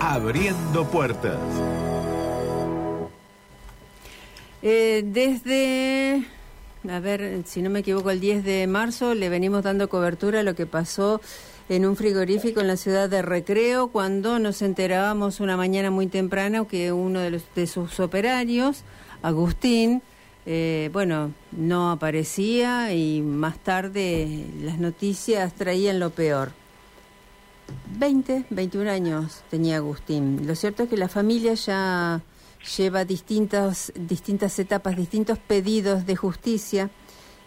Abriendo Puertas. Eh, desde, a ver, si no me equivoco, el 10 de marzo le venimos dando cobertura a lo que pasó en un frigorífico en la ciudad de Recreo cuando nos enterábamos una mañana muy temprana que uno de, los, de sus operarios, Agustín, eh, bueno, no aparecía y más tarde las noticias traían lo peor. 20, 21 años tenía Agustín. Lo cierto es que la familia ya lleva distintas, distintas etapas, distintos pedidos de justicia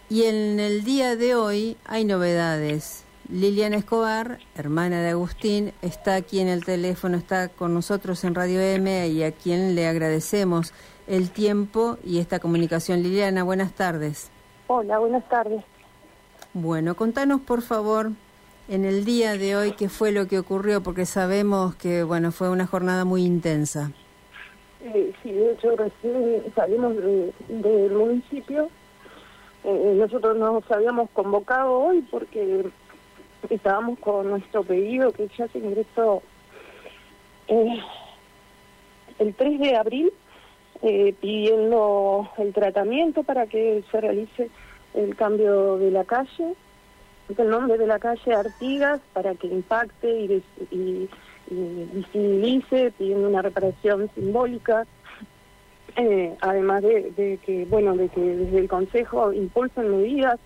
y en el día de hoy hay novedades. Liliana Escobar, hermana de Agustín, está aquí en el teléfono, está con nosotros en Radio M y a quien le agradecemos el tiempo y esta comunicación. Liliana, buenas tardes. Hola, buenas tardes. Bueno, contanos por favor en el día de hoy qué fue lo que ocurrió, porque sabemos que bueno fue una jornada muy intensa. Eh, sí, de hecho recién salimos del municipio. Eh, nosotros nos habíamos convocado hoy porque estábamos con nuestro pedido que ya se ingresó eh, el 3 de abril pidiendo el tratamiento para que se realice el cambio de la calle, el nombre de la calle Artigas para que impacte y, y, visibilice, pidiendo una reparación simbólica. Eh, además de, que bueno de que desde el Consejo impulsen medidas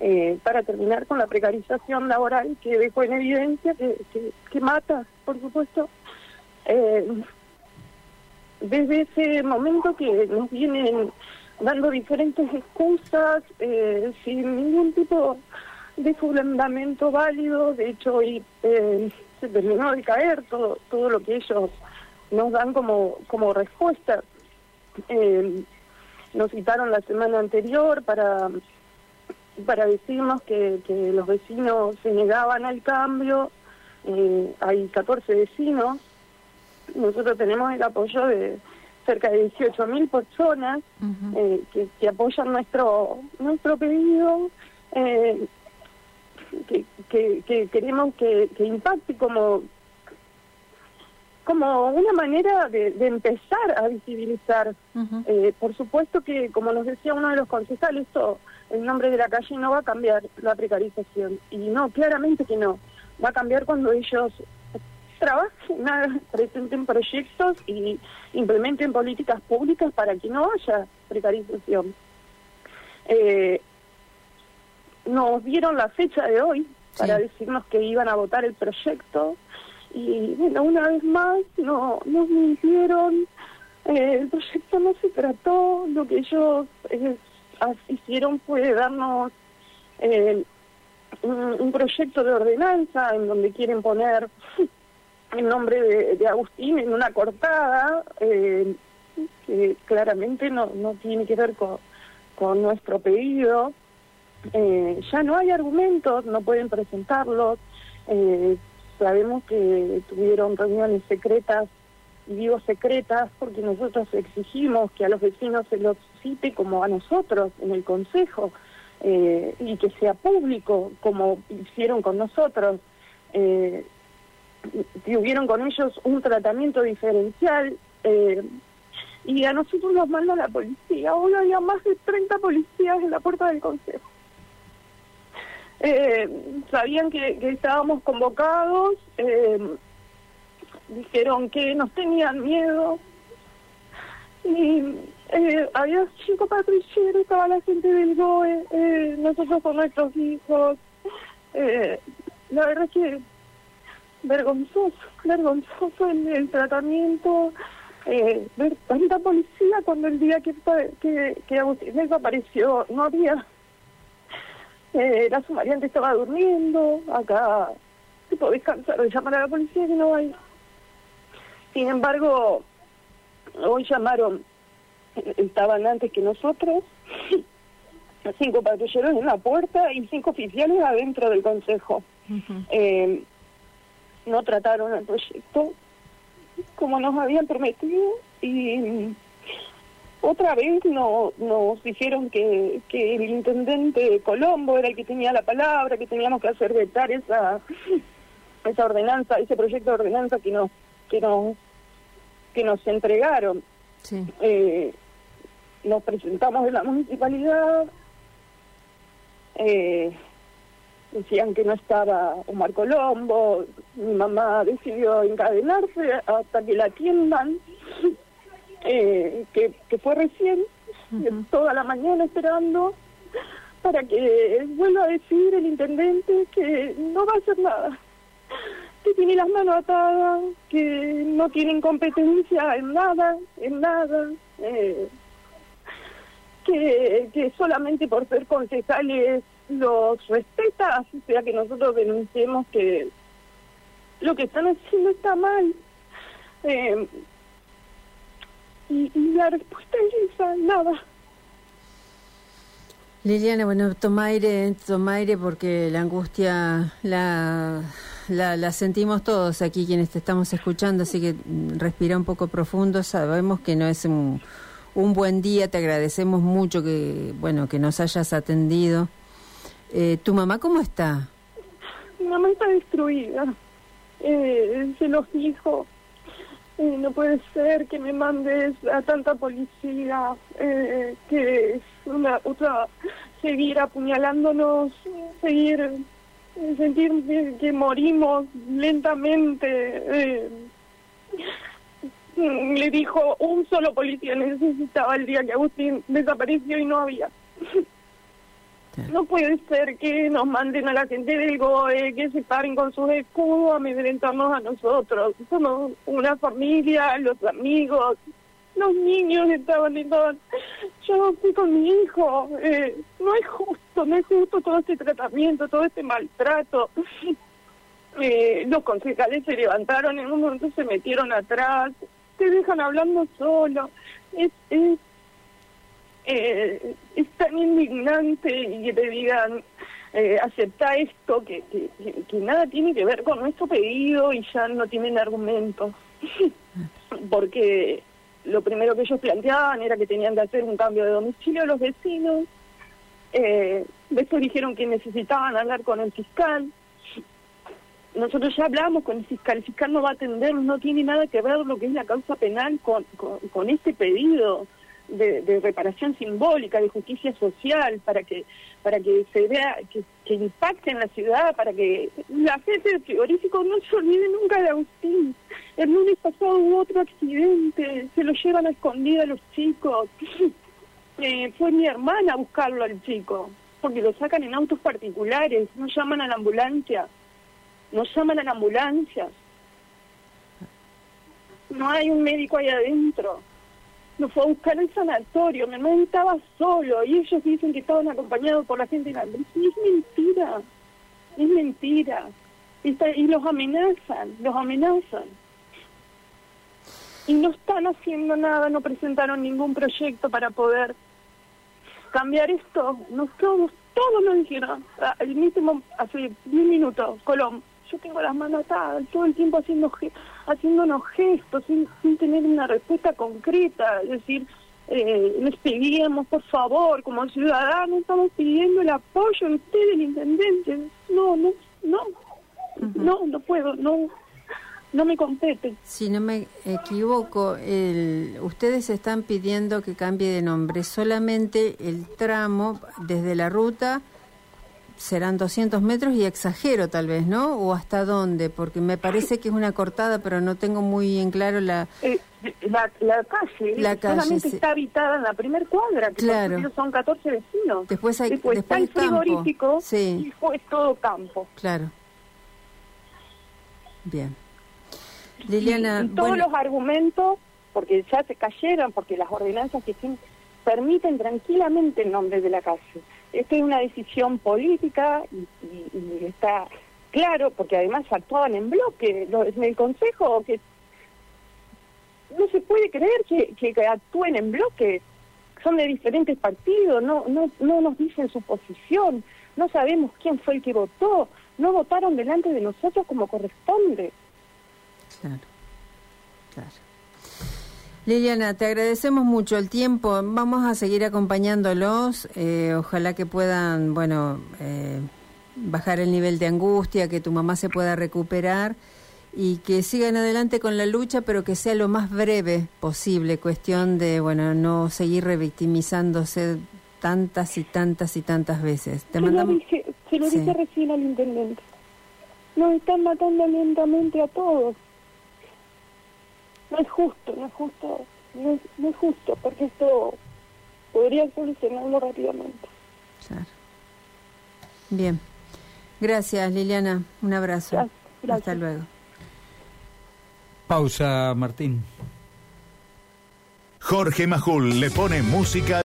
eh, para terminar con la precarización laboral que dejó en evidencia que, mata por supuesto eh, desde ese momento que nos vienen dando diferentes excusas sin ningún tipo de fundamento válido. De hecho, hoy eh, se terminó de caer todo, todo lo que ellos nos dan como, como respuesta. Eh, nos citaron la semana anterior para, para decirnos que, que los vecinos se negaban al cambio. Eh, hay 14 vecinos nosotros tenemos el apoyo de cerca de 18.000 personas eh, que, apoyan nuestro nuestro pedido, eh, que, que, queremos que, impacte como como una manera de, empezar a visibilizar. Eh, por supuesto que, como nos decía uno de los concejales, esto, el nombre de la calle no va a cambiar la precarización. Y no, claramente que no. Va a cambiar cuando ellos trabajen, presenten proyectos y implementen políticas públicas para que no haya precarización. Eh, nos dieron la fecha de hoy para decirnos que iban a votar el proyecto. Y bueno, una vez más no nos mintieron, eh, el proyecto no se trató, lo que ellos eh, hicieron fue darnos eh, un proyecto de ordenanza en donde quieren poner el nombre de, Agustín en una cortada eh, que claramente no, no tiene que ver con, con nuestro pedido. Eh, ya no hay argumentos, no pueden presentarlos. Eh, sabemos que tuvieron reuniones secretas, y digo secretas porque nosotros exigimos que a los vecinos se los cite como a nosotros en el Consejo y que sea público como hicieron con nosotros. Eh, tuvieron con ellos un tratamiento diferencial eh, y a nosotros nos mandó la policía. Hoy había más de 30 policías en la puerta del consejo. Eh, sabían que, estábamos convocados, eh, dijeron que nos tenían miedo y había cinco patrulleros, estaba la gente del GOE, nosotros con nuestros hijos. la verdad es que vergonzoso, vergonzoso el, el tratamiento, eh, ver tanta policía cuando el día que, que, que Agustín desapareció no había. Eh, la sumariante estaba durmiendo, acá se puede descansar de llamar a la policía que no hay. Sin embargo, hoy llamaron, estaban antes que nosotros, cinco patrulleros en la puerta y cinco oficiales adentro del consejo. eh, no trataron el proyecto como nos habían prometido y otra vez no, nos dijeron que, que el intendente Colombo era el que tenía la palabra, que teníamos que hacer vetar esa, esa ordenanza, ese proyecto de ordenanza que nos que nos que nos entregaron. Sí. Eh, nos presentamos en la municipalidad, eh, decían que no estaba Omar Colombo, mi mamá decidió encadenarse hasta que la atiendan, eh, que, que fue recién, Ujú. toda la mañana esperando para que vuelva a decir el intendente que no va a hacer nada, que tiene las manos atadas, que no tienen competencia en nada, en nada, eh, que, que solamente por ser concejales los respeta, o sea que nosotros denunciemos que lo que están haciendo está mal. Eh, y, y la respuesta es esa, nada. Liliana, bueno, toma aire, toma aire porque la angustia la, la, la sentimos todos aquí quienes te estamos escuchando, así que respira un poco profundo, sabemos que no es un, un buen día, te agradecemos mucho que, bueno, que nos hayas atendido. Eh, ¿Tu mamá cómo está? Mi mamá está destruida. Eh, se los dijo. No puede ser que me mandes a tanta policía, eh, que es una otra seguir apuñalándonos, seguir eh, sentir que, que morimos lentamente. Eh, le dijo un solo policía necesitaba el día que Agustín desapareció y no había. No puede ser que nos manden a la gente del GOE, que se paren con sus escudos amedrentarnos a nosotros. Somos una familia, los amigos, los niños estaban y todos. Yo fui con mi hijo. Eh, no es justo, no es justo todo este tratamiento, todo este maltrato. Eh, los concejales se levantaron, en un momento se metieron atrás, te dejan hablando solo. Es eh, es tan indignante y que te digan eh, acepta esto que, que, nada tiene que ver con nuestro pedido y ya no tienen argumentos porque lo primero que ellos planteaban era que tenían que hacer un cambio de domicilio a los vecinos. Eh, después dijeron que necesitaban hablar con el fiscal. Nosotros ya hablamos con el fiscal, el fiscal no va a atendernos, no tiene nada que ver lo que es la causa penal con, con, con este pedido de, de reparación simbólica, de justicia social, para que para que se vea, que, que impacte en la ciudad, para que la gente del frigorífico no se olvide nunca de Agustín. El lunes pasado hubo otro accidente, se lo llevan a escondida los chicos. Eh, fue mi hermana a buscarlo al chico, porque lo sacan en autos particulares, no llaman a la ambulancia no llaman a la ambulancia. No hay un médico ahí adentro. Lo fue a buscar al sanatorio. Mi hermano estaba solo y ellos dicen que estaban acompañados por la gente de la ambulancia. Y es mentira. Es mentira. Y los amenazan, los amenazan. Y no están haciendo nada, no presentaron ningún proyecto para poder cambiar esto. Nos todos, todos nos dijeron, ah, el mismo, hace 10 minutos, Colón, yo tengo las manos atadas, todo el tiempo haciendo haciéndonos gestos, sin, sin tener una respuesta concreta, es decir, eh, les pedíamos, por favor, como ciudadanos, estamos pidiendo el apoyo de usted, el intendente. No, no, no, no, no puedo, no, no me compete. Si no me equivoco, el, ustedes están pidiendo que cambie de nombre. Solamente el tramo desde la ruta serán 200 metros y exagero tal vez, ¿no? ¿O hasta dónde? Porque me parece que es una cortada, pero no tengo muy en claro la... Eh, la, la calle, La calle, solamente sí. está habitada en la primer cuadra, que Claro. son 14 vecinos. Después hay- después, después está el campo. Sí. y después todo campo. Claro. Bien. Y- Liliana, y, todos bueno, los argumentos, porque ya se cayeron, porque las ordenanzas que tienen, permiten tranquilamente el nombre de la calle. Esto es una decisión política y, está claro, porque además actuaban en bloque. Lo- En el Consejo, que no se puede creer que, actúen en bloque. Son de diferentes partidos, no, no nos dicen su posición, no sabemos quién fue el que votó, no votaron delante de nosotros como corresponde. Claro, claro. Liliana, te agradecemos mucho el tiempo. Vamos a seguir acompañándolos. eh, ojalá que puedan, bueno, eh, bajar el nivel de angustia, que tu mamá se pueda recuperar y que sigan adelante con la lucha, pero que sea lo más breve posible, cuestión de, bueno, no seguir revictimizándose tantas y tantas y tantas veces. Te se mandamos... lo dije, se lo dije recién al intendente. Nos están matando lentamente a todos. No es justo, no es justo, no es, no es justo, porque esto podría solucionarlo rápidamente. Claro. Bien. Gracias, Liliana. Un abrazo. Hasta luego. Pausa, Martín. Jorge Majul le pone música.